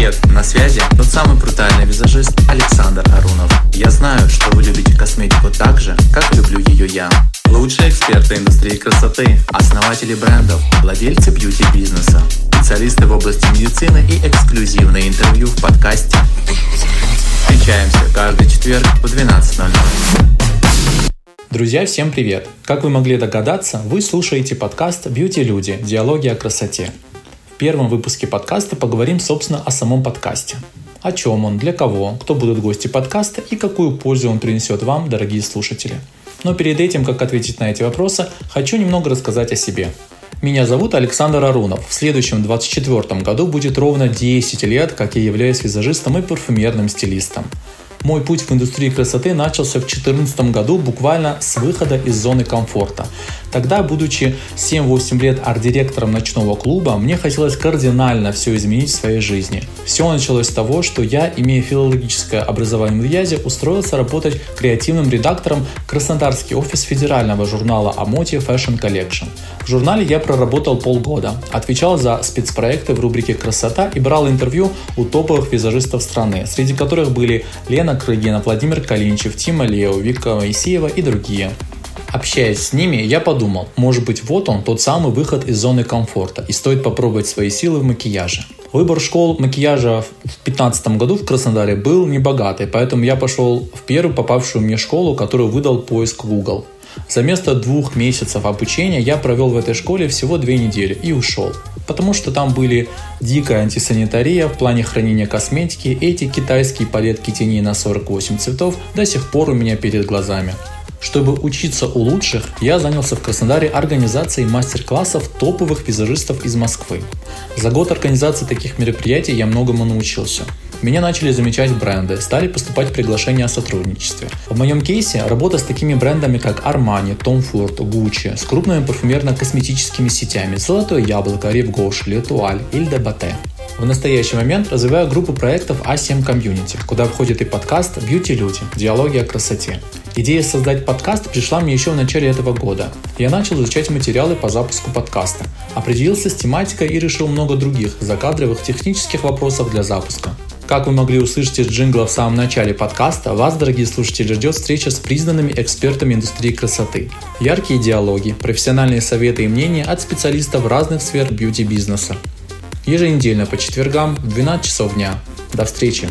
Привет, на связи тот самый брутальный визажист Александр Арунов. Я знаю, что вы любите косметику так же, как люблю ее я. Лучшие эксперты индустрии красоты, основатели брендов, владельцы бьюти-бизнеса, специалисты в области медицины и эксклюзивные интервью в подкасте. Встречаемся каждый четверг в 12.00. Друзья, всем привет! Как вы могли догадаться, вы слушаете подкаст «Бьюти Люди. Диалоги о красоте» первом выпуске подкаста поговорим, собственно, о самом подкасте. О чем он, для кого, кто будут гости подкаста и какую пользу он принесет вам, дорогие слушатели. Но перед этим, как ответить на эти вопросы, хочу немного рассказать о себе. Меня зовут Александр Арунов. В следующем 24 году будет ровно 10 лет, как я являюсь визажистом и парфюмерным стилистом. Мой путь в индустрии красоты начался в 2014 году буквально с выхода из зоны комфорта. Тогда, будучи 7-8 лет арт-директором ночного клуба, мне хотелось кардинально все изменить в своей жизни. Все началось с того, что я, имея филологическое образование в Язе, устроился работать креативным редактором в Краснодарский офис федерального журнала о моде Fashion Collection. В журнале я проработал полгода, отвечал за спецпроекты в рубрике «Красота» и брал интервью у топовых визажистов страны, среди которых были Лена Крыгина, Владимир Калинчев, Тима Лео, Вика Моисеева и другие. Общаясь с ними, я подумал, может быть вот он, тот самый выход из зоны комфорта, и стоит попробовать свои силы в макияже. Выбор школ макияжа в 2015 году в Краснодаре был небогатый, поэтому я пошел в первую попавшую мне школу, которую выдал поиск Google. За место двух месяцев обучения я провел в этой школе всего две недели и ушел. Потому что там были дикая антисанитария в плане хранения косметики, эти китайские палетки теней на 48 цветов до сих пор у меня перед глазами. Чтобы учиться у лучших, я занялся в Краснодаре организацией мастер-классов топовых визажистов из Москвы. За год организации таких мероприятий я многому научился. Меня начали замечать бренды, стали поступать приглашения о сотрудничестве. В моем кейсе работа с такими брендами, как Armani, Tom Ford, Gucci, с крупными парфюмерно-косметическими сетями Золотое яблоко, Рив Гош, Летуаль, Ильде Бате. В настоящий момент развиваю группу проектов A7 Community, куда входит и подкаст Beauty Люди. Диалоги о красоте. Идея создать подкаст пришла мне еще в начале этого года. Я начал изучать материалы по запуску подкаста, определился с тематикой и решил много других закадровых технических вопросов для запуска. Как вы могли услышать из джингла в самом начале подкаста, вас, дорогие слушатели, ждет встреча с признанными экспертами индустрии красоты. Яркие диалоги, профессиональные советы и мнения от специалистов разных сфер бьюти-бизнеса еженедельно по четвергам в 12 часов дня. До встречи!